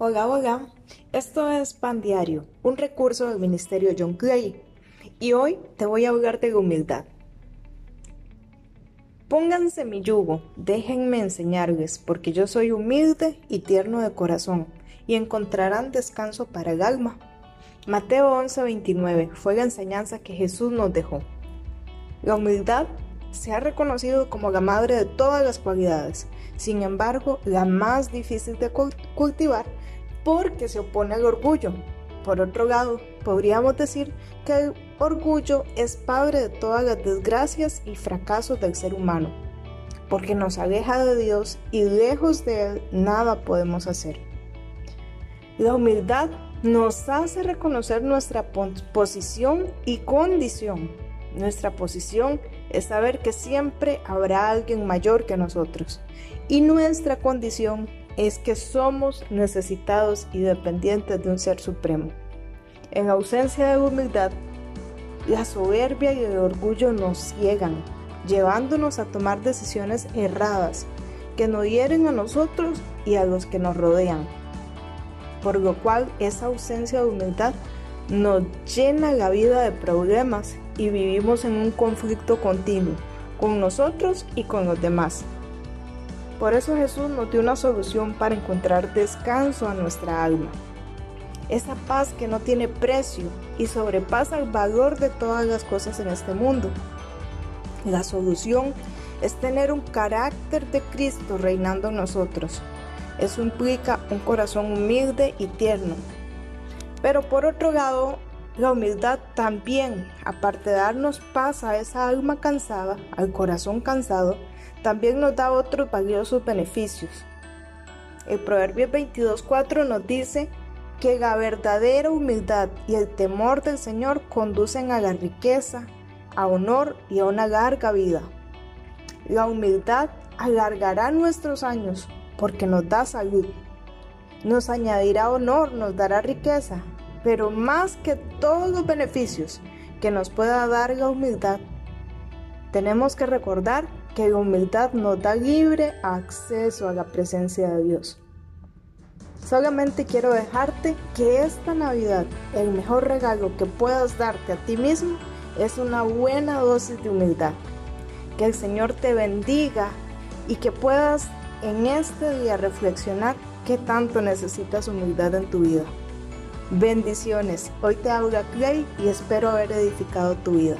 Hola, hola. Esto es Pan Diario, un recurso del Ministerio John Clay. Y hoy te voy a hablar de la humildad. Pónganse mi yugo, déjenme enseñarles, porque yo soy humilde y tierno de corazón, y encontrarán descanso para el alma. Mateo 11:29 fue la enseñanza que Jesús nos dejó. La humildad se ha reconocido como la madre de todas las cualidades, sin embargo, la más difícil de cultivar porque se opone al orgullo. Por otro lado, podríamos decir que el orgullo es padre de todas las desgracias y fracasos del ser humano, porque nos aleja de Dios y lejos de Él nada podemos hacer. La humildad nos hace reconocer nuestra posición y condición. Nuestra posición es saber que siempre habrá alguien mayor que nosotros y nuestra condición es que somos necesitados y dependientes de un ser supremo. En ausencia de humildad, la soberbia y el orgullo nos ciegan, llevándonos a tomar decisiones erradas que nos hieren a nosotros y a los que nos rodean. Por lo cual esa ausencia de humildad nos llena la vida de problemas y vivimos en un conflicto continuo con nosotros y con los demás. Por eso Jesús nos dio una solución para encontrar descanso a nuestra alma. Esa paz que no tiene precio y sobrepasa el valor de todas las cosas en este mundo. La solución es tener un carácter de Cristo reinando en nosotros. Eso implica un corazón humilde y tierno. Pero por otro lado, la humildad también, aparte de darnos paz a esa alma cansada, al corazón cansado, también nos da otros valiosos beneficios. El Proverbio 22.4 nos dice que la verdadera humildad y el temor del Señor conducen a la riqueza, a honor y a una larga vida. La humildad alargará nuestros años porque nos da salud. Nos añadirá honor, nos dará riqueza, pero más que todos los beneficios que nos pueda dar la humildad, tenemos que recordar que la humildad nos da libre acceso a la presencia de Dios. Solamente quiero dejarte que esta Navidad el mejor regalo que puedas darte a ti mismo es una buena dosis de humildad. Que el Señor te bendiga y que puedas en este día reflexionar qué tanto necesitas humildad en tu vida. Bendiciones. Hoy te habla Clay y espero haber edificado tu vida.